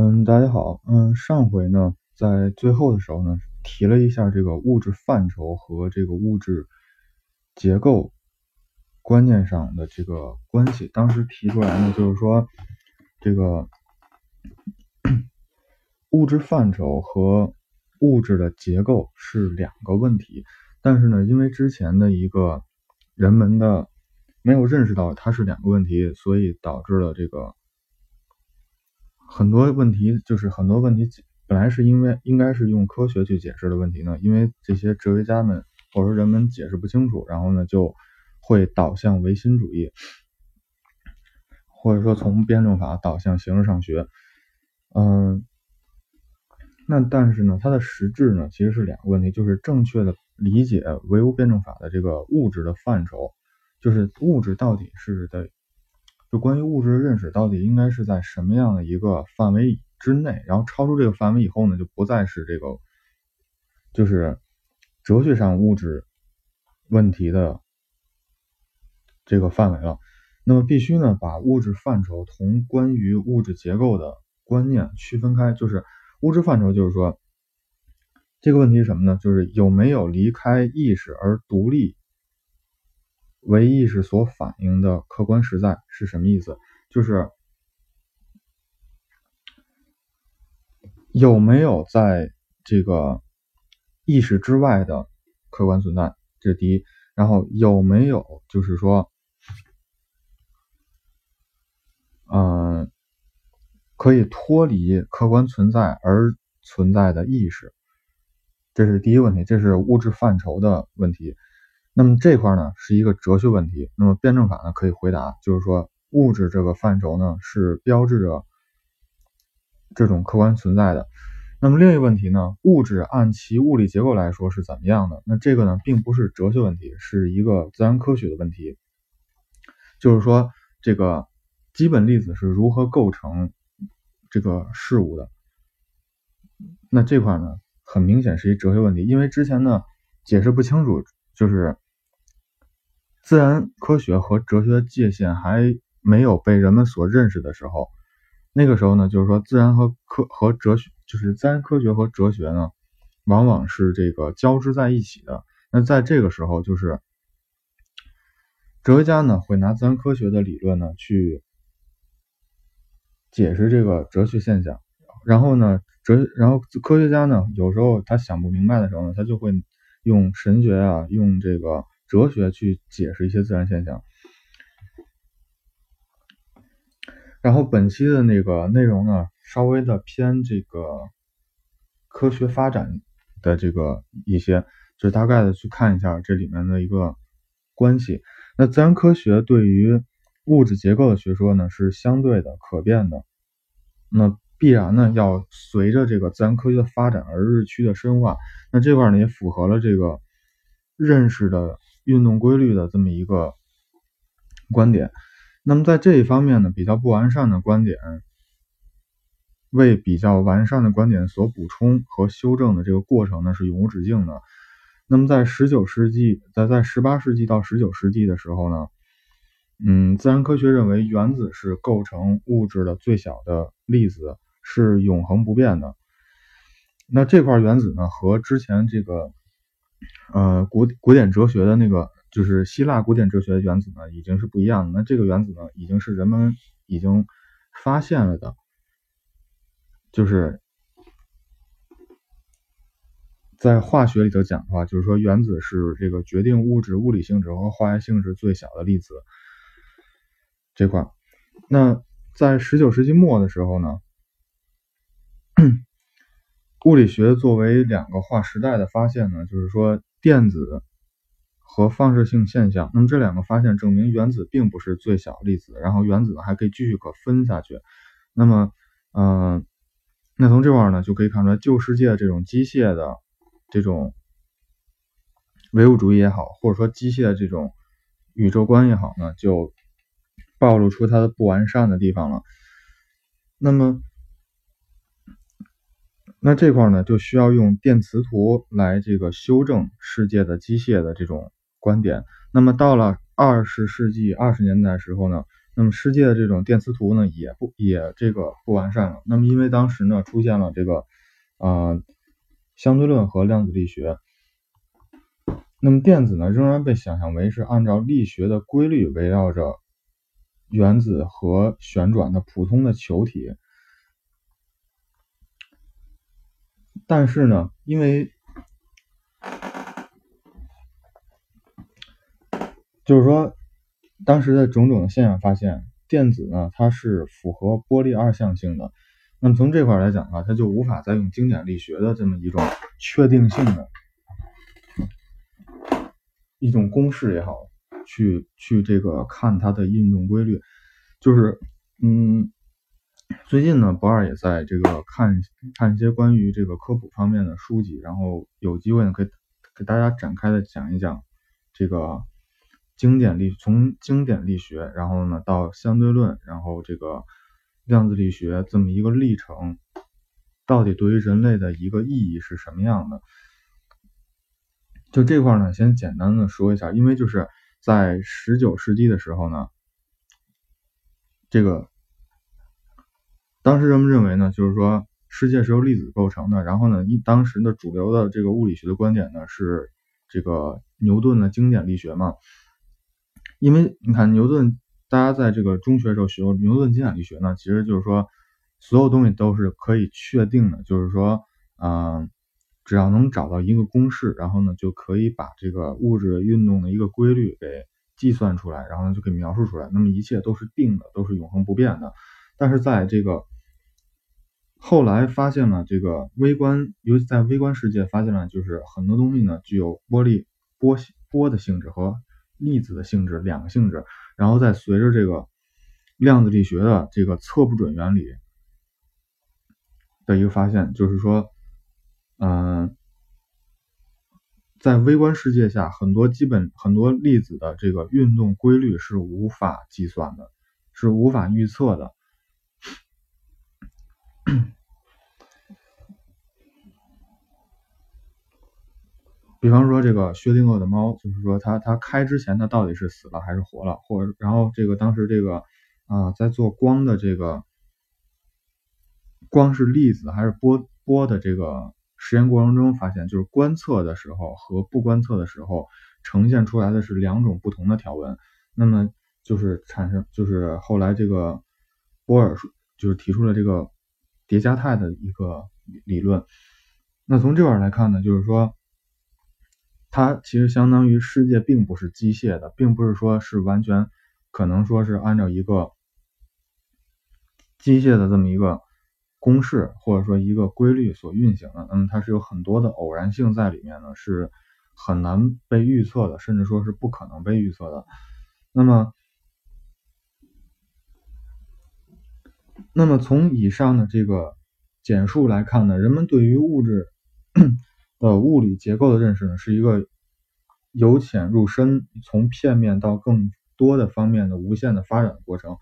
嗯，大家好。嗯，上回呢，在最后的时候呢，提了一下这个物质范畴和这个物质结构观念上的这个关系。当时提出来呢，就是说这个 物质范畴和物质的结构是两个问题。但是呢，因为之前的一个人们的没有认识到它是两个问题，所以导致了这个。很多问题就是很多问题本来是因为应该是用科学去解释的问题呢，因为这些哲学家们或者说人们解释不清楚，然后呢就会导向唯心主义，或者说从辩证法导向形式上学。嗯，那但是呢，它的实质呢其实是两个问题，就是正确的理解唯物辩证法的这个物质的范畴，就是物质到底是的。就关于物质的认识，到底应该是在什么样的一个范围之内？然后超出这个范围以后呢，就不再是这个，就是哲学上物质问题的这个范围了。那么必须呢，把物质范畴同关于物质结构的观念区分开。就是物质范畴，就是说这个问题是什么呢？就是有没有离开意识而独立？唯意识所反映的客观实在是什么意思？就是有没有在这个意识之外的客观存在，这是第一。然后有没有就是说，嗯，可以脱离客观存在而存在的意识，这是第一问题，这是物质范畴的问题。那么这块呢是一个哲学问题，那么辩证法呢可以回答，就是说物质这个范畴呢是标志着这种客观存在的。那么另一个问题呢，物质按其物理结构来说是怎么样的？那这个呢并不是哲学问题，是一个自然科学的问题，就是说这个基本粒子是如何构成这个事物的？那这块呢很明显是一哲学问题，因为之前呢解释不清楚，就是。自然科学和哲学的界限还没有被人们所认识的时候，那个时候呢，就是说自然和科和哲学，就是自然科学和哲学呢，往往是这个交织在一起的。那在这个时候，就是哲学家呢会拿自然科学的理论呢去解释这个哲学现象，然后呢哲，然后科学家呢有时候他想不明白的时候呢，他就会用神学啊，用这个。哲学去解释一些自然现象，然后本期的那个内容呢，稍微的偏这个科学发展的这个一些，就大概的去看一下这里面的一个关系。那自然科学对于物质结构的学说呢，是相对的可变的，那必然呢要随着这个自然科学的发展而日趋的深化。那这块呢也符合了这个认识的。运动规律的这么一个观点，那么在这一方面呢，比较不完善的观点为比较完善的观点所补充和修正的这个过程呢，是永无止境的。那么在十九世纪，在在十八世纪到十九世纪的时候呢，嗯，自然科学认为原子是构成物质的最小的粒子，是永恒不变的。那这块原子呢，和之前这个。呃，古古典哲学的那个就是希腊古典哲学的原子呢，已经是不一样的。那这个原子呢，已经是人们已经发现了的，就是在化学里头讲的话，就是说原子是这个决定物质物理性质和化学性质最小的粒子这块。那在十九世纪末的时候呢？物理学作为两个划时代的发现呢，就是说电子和放射性现象。那么这两个发现证明原子并不是最小粒子，然后原子呢还可以继续可分下去。那么，嗯，那从这块呢就可以看出来，旧世界这种机械的这种唯物主义也好，或者说机械的这种宇宙观也好呢，就暴露出它的不完善的地方了。那么。那这块呢，就需要用电磁图来这个修正世界的机械的这种观点。那么到了二十世纪二十年代时候呢，那么世界的这种电磁图呢，也不也这个不完善了。那么因为当时呢出现了这个呃相对论和量子力学，那么电子呢仍然被想象为是按照力学的规律围绕着原子核旋转的普通的球体。但是呢，因为就是说，当时的种种的现象发现，电子呢它是符合波粒二象性的。那么从这块来讲呢，它就无法再用经典力学的这么一种确定性的一种公式也好，去去这个看它的运动规律，就是嗯。最近呢，博二也在这个看看一些关于这个科普方面的书籍，然后有机会呢，可以给大家展开的讲一讲这个经典力从经典力学，然后呢到相对论，然后这个量子力学这么一个历程，到底对于人类的一个意义是什么样的？就这块呢，先简单的说一下，因为就是在十九世纪的时候呢，这个。当时人们认为呢，就是说世界是由粒子构成的。然后呢，一当时的主流的这个物理学的观点呢是这个牛顿的经典力学嘛。因为你看牛顿，大家在这个中学时候学过牛顿经典力学呢，其实就是说所有东西都是可以确定的，就是说，嗯，只要能找到一个公式，然后呢就可以把这个物质运动的一个规律给计算出来，然后呢就可以描述出来。那么一切都是定的，都是永恒不变的。但是在这个后来发现了这个微观，尤其在微观世界发现了，就是很多东西呢具有波粒波波的性质和粒子的性质两个性质，然后再随着这个量子力学的这个测不准原理的一个发现，就是说，嗯，在微观世界下，很多基本很多粒子的这个运动规律是无法计算的，是无法预测的。比方说，这个薛定谔的猫，就是说，它它开之前，它到底是死了还是活了？或者，然后这个当时这个啊，在做光的这个光是粒子还是波波的这个实验过程中，发现就是观测的时候和不观测的时候呈现出来的是两种不同的条纹。那么就是产生，就是后来这个波尔就是提出了这个。叠加态的一个理论，那从这块来看呢，就是说，它其实相当于世界并不是机械的，并不是说是完全可能说是按照一个机械的这么一个公式或者说一个规律所运行的，那么它是有很多的偶然性在里面呢，是很难被预测的，甚至说是不可能被预测的。那么。那么从以上的这个简述来看呢，人们对于物质的物理结构的认识呢，是一个由浅入深，从片面到更多的方面的无限的发展过程。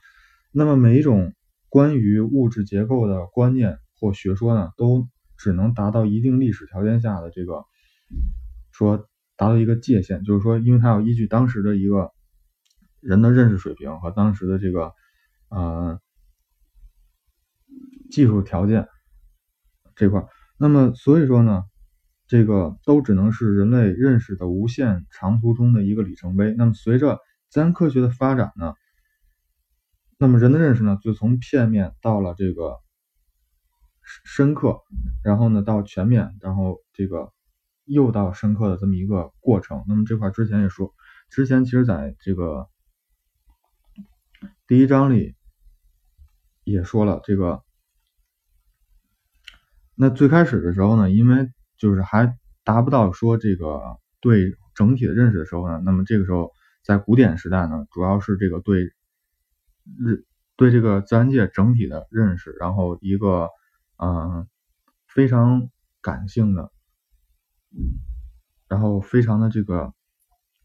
那么每一种关于物质结构的观念或学说呢，都只能达到一定历史条件下的这个说达到一个界限，就是说，因为它要依据当时的一个人的认识水平和当时的这个呃。技术条件这块，那么所以说呢，这个都只能是人类认识的无限长途中的一个里程碑。那么随着自然科学的发展呢，那么人的认识呢，就从片面到了这个深刻，然后呢到全面，然后这个又到深刻的这么一个过程。那么这块之前也说，之前其实在这个第一章里也说了这个。那最开始的时候呢，因为就是还达不到说这个对整体的认识的时候呢，那么这个时候在古典时代呢，主要是这个对日对这个自然界整体的认识，然后一个嗯非常感性的，然后非常的这个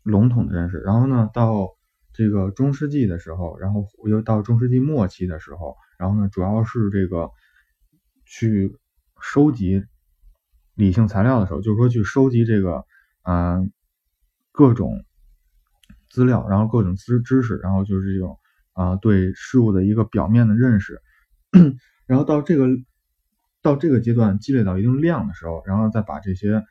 笼统的认识，然后呢到这个中世纪的时候，然后又到中世纪末期的时候，然后呢主要是这个去。收集理性材料的时候，就是说去收集这个，嗯，各种资料，然后各种知知识，然后就是这种啊对事物的一个表面的认识，然后到这个到这个阶段积累到一定量的时候，然后再把这些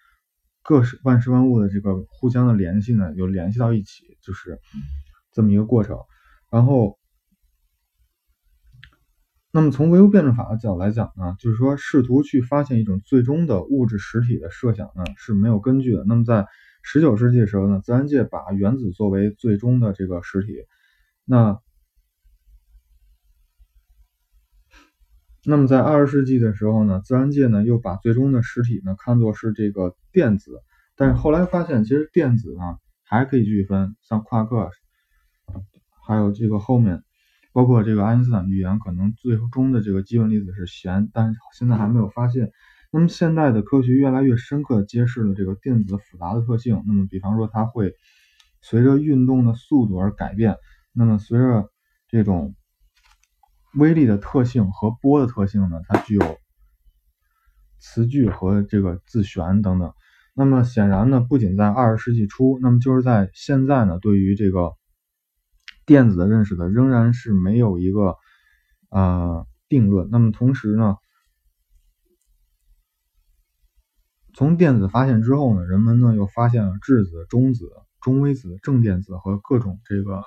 各式万事万物的这个互相的联系呢，又联系到一起，就是这么一个过程。然后，那么从唯物辩证法的角度来讲呢，就是说试图去发现一种最终的物质实体的设想呢是没有根据的。那么在十九世纪的时候呢，自然界把原子作为最终的这个实体。那那么在二十世纪的时候呢，自然界呢又把最终的实体呢看作是这个电子。但是后来发现，其实电子呢还可以继续分，像夸克。还有这个后面，包括这个爱因斯坦预言，可能最终的这个基本粒子是弦，但是现在还没有发现。那么现代的科学越来越深刻揭示了这个电子复杂的特性。那么比方说，它会随着运动的速度而改变。那么随着这种微粒的特性和波的特性呢，它具有磁矩和这个自旋等等。那么显然呢，不仅在二十世纪初，那么就是在现在呢，对于这个。电子的认识的仍然是没有一个呃定论。那么同时呢，从电子发现之后呢，人们呢又发现了质子、中子、中微子、正电子和各种这个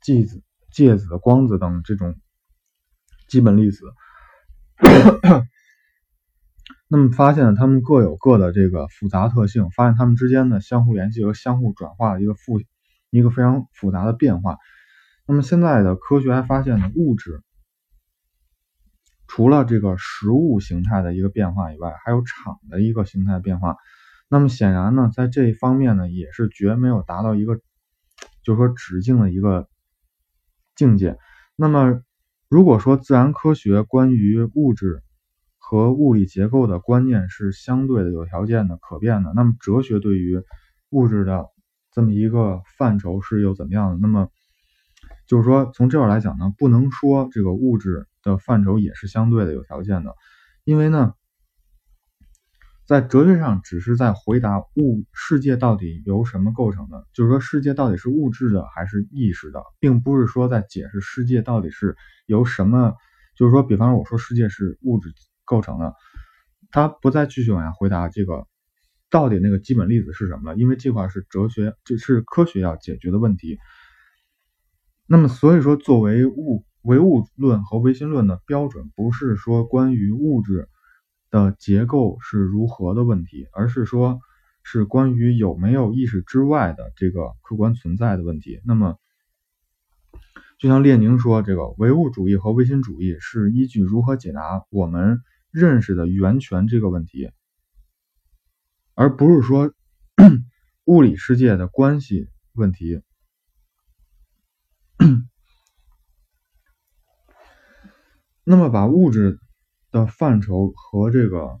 介子、介子、光子等这种基本粒子。那么发现它们各有各的这个复杂特性，发现它们之间的相互联系和相互转化的一个复。一个非常复杂的变化。那么现在的科学还发现呢，物质除了这个实物形态的一个变化以外，还有场的一个形态变化。那么显然呢，在这一方面呢，也是绝没有达到一个，就是说直径的一个境界。那么如果说自然科学关于物质和物理结构的观念是相对的、有条件的、可变的，那么哲学对于物质的。这么一个范畴是又怎么样的？那么就是说，从这块来讲呢，不能说这个物质的范畴也是相对的有条件的，因为呢，在哲学上只是在回答物世界到底由什么构成的，就是说世界到底是物质的还是意识的，并不是说在解释世界到底是由什么，就是说，比方说我说世界是物质构成的，他不再继续往下回答这个。到底那个基本粒子是什么了？因为这块是哲学，这是科学要解决的问题。那么，所以说，作为物唯物论和唯心论的标准，不是说关于物质的结构是如何的问题，而是说，是关于有没有意识之外的这个客观存在的问题。那么，就像列宁说，这个唯物主义和唯心主义是依据如何解答我们认识的源泉这个问题。而不是说物理世界的关系问题。那么，把物质的范畴和这个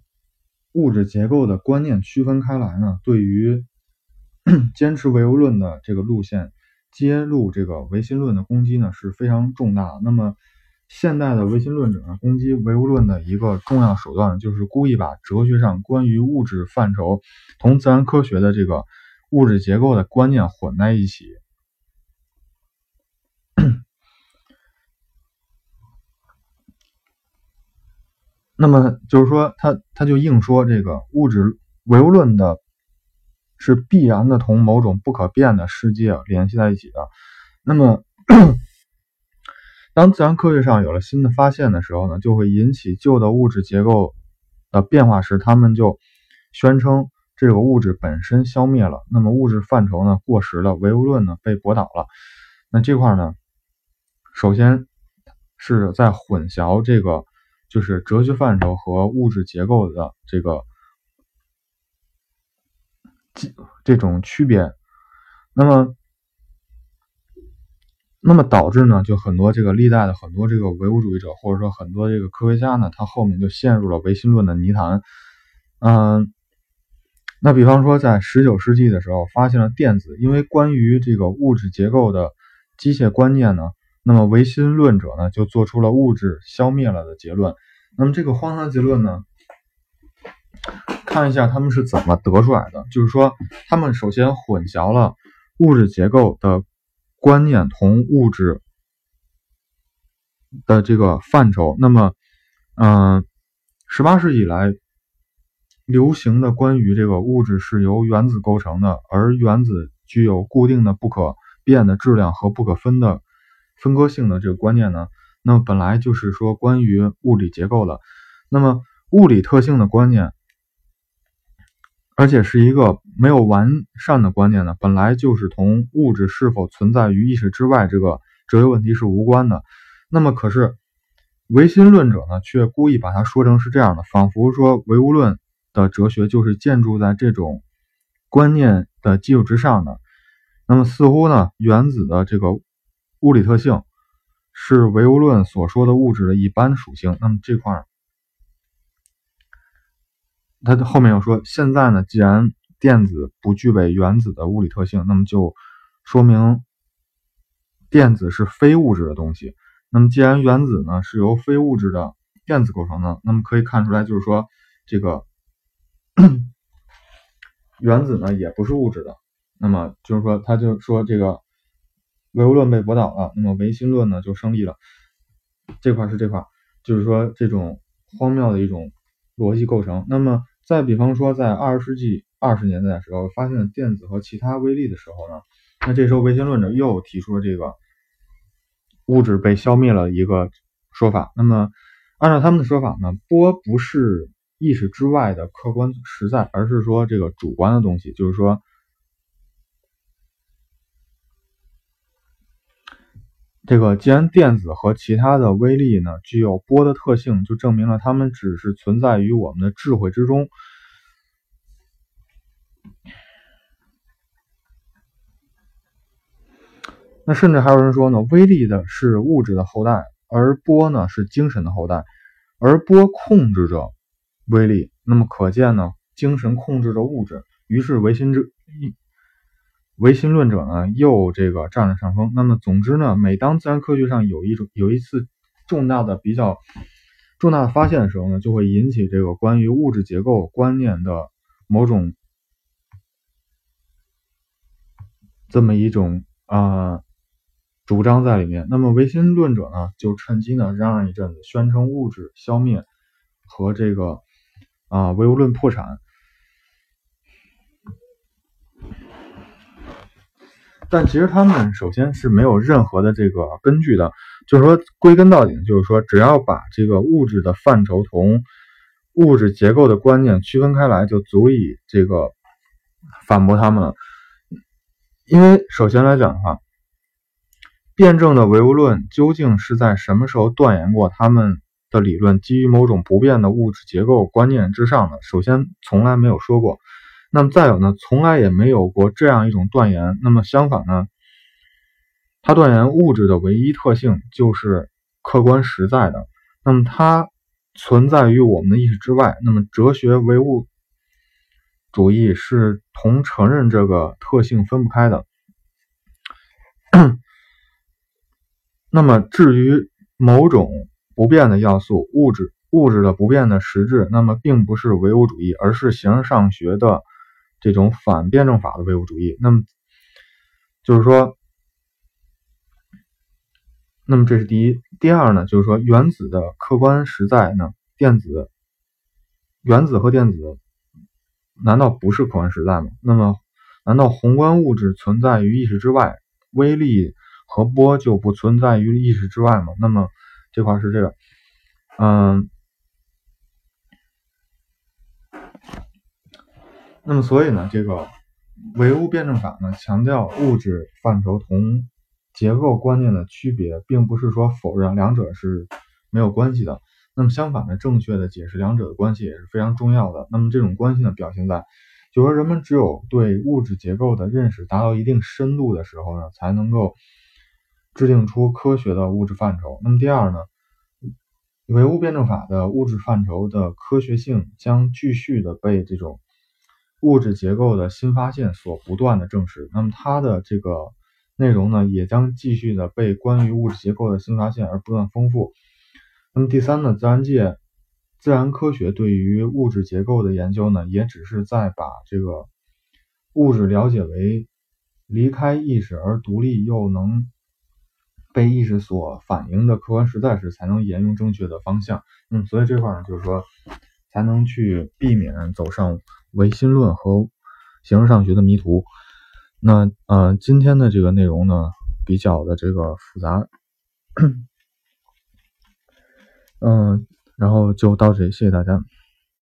物质结构的观念区分开来呢？对于 坚持唯物论的这个路线，揭露这个唯心论的攻击呢，是非常重大。那么。现代的唯心论者，攻击唯物论的一个重要手段，就是故意把哲学上关于物质范畴同自然科学的这个物质结构的观念混在一起。那么就是说，他他就硬说这个物质唯物论的是必然的同某种不可变的世界联系在一起的。那么。当自然科学上有了新的发现的时候呢，就会引起旧的物质结构的变化时，他们就宣称这个物质本身消灭了，那么物质范畴呢过时了，唯物论呢被驳倒了。那这块呢，首先是在混淆这个就是哲学范畴和物质结构的这个这这种区别，那么。那么导致呢，就很多这个历代的很多这个唯物主义者，或者说很多这个科学家呢，他后面就陷入了唯心论的泥潭。嗯，那比方说在十九世纪的时候发现了电子，因为关于这个物质结构的机械观念呢，那么唯心论者呢就做出了物质消灭了的结论。那么这个荒唐结论呢，看一下他们是怎么得出来的，就是说他们首先混淆了物质结构的。观念同物质的这个范畴。那么，嗯，十八世纪以来流行的关于这个物质是由原子构成的，而原子具有固定的不可变的质量和不可分的分割性的这个观念呢，那么本来就是说关于物理结构的。那么物理特性的观念。而且是一个没有完善的观念呢，本来就是同物质是否存在于意识之外这个哲学问题是无关的。那么，可是唯心论者呢，却故意把它说成是这样的，仿佛说唯物论的哲学就是建筑在这种观念的基础之上的。那么，似乎呢，原子的这个物理特性是唯物论所说的物质的一般属性。那么这块儿。它的后面又说，现在呢，既然电子不具备原子的物理特性，那么就说明电子是非物质的东西。那么既然原子呢是由非物质的电子构成的，那么可以看出来，就是说这个 原子呢也不是物质的。那么就是说，他就说这个唯物论被驳倒了，那么唯心论呢就胜利了。这块是这块，就是说这种荒谬的一种逻辑构成。那么。再比方说，在二十世纪二十年代的时候，发现电子和其他微粒的时候呢，那这时候唯心论者又提出了这个物质被消灭了一个说法。那么，按照他们的说法呢，波不是意识之外的客观实在，而是说这个主观的东西，就是说。这个既然电子和其他的微粒呢具有波的特性，就证明了它们只是存在于我们的智慧之中。那甚至还有人说呢，微粒的是物质的后代，而波呢是精神的后代，而波控制着微粒。那么可见呢，精神控制着物质。于是唯心之一。唯心论者呢，又这个占了上风。那么，总之呢，每当自然科学上有一种有一次重大的、比较重大的发现的时候呢，就会引起这个关于物质结构观念的某种这么一种啊主张在里面。那么，唯心论者呢，就趁机呢嚷嚷一阵子，宣称物质消灭和这个啊唯物论破产。但其实他们首先是没有任何的这个根据的，就是说归根到底，就是说只要把这个物质的范畴同物质结构的观念区分开来，就足以这个反驳他们了。因为首先来讲的话，辩证的唯物论究竟是在什么时候断言过他们的理论基于某种不变的物质结构观念之上的？首先从来没有说过。那么再有呢，从来也没有过这样一种断言。那么相反呢，他断言物质的唯一特性就是客观实在的。那么它存在于我们的意识之外。那么哲学唯物主义是同承认这个特性分不开的。那么至于某种不变的要素，物质物质的不变的实质，那么并不是唯物主义，而是形而上学的。这种反辩证法的唯物主义，那么就是说，那么这是第一。第二呢，就是说原子的客观实在呢，电子、原子和电子难道不是客观实在吗？那么难道宏观物质存在于意识之外，微粒和波就不存在于意识之外吗？那么这块是这个，嗯。那么，所以呢，这个唯物辩证法呢，强调物质范畴同结构观念的区别，并不是说否认两者是没有关系的。那么，相反的，正确的解释两者的关系也是非常重要的。那么，这种关系呢，表现在，就说人们只有对物质结构的认识达到一定深度的时候呢，才能够制定出科学的物质范畴。那么，第二呢，唯物辩证法的物质范畴的科学性将继续的被这种。物质结构的新发现所不断的证实，那么它的这个内容呢，也将继续的被关于物质结构的新发现而不断丰富。那么第三呢，自然界、自然科学对于物质结构的研究呢，也只是在把这个物质了解为离开意识而独立又能被意识所反映的客观实在时，才能沿用正确的方向。嗯，所以这块呢，就是说才能去避免走上唯心论和形式上学的迷途。那呃，今天的这个内容呢，比较的这个复杂，嗯，然后就到这里，谢谢大家。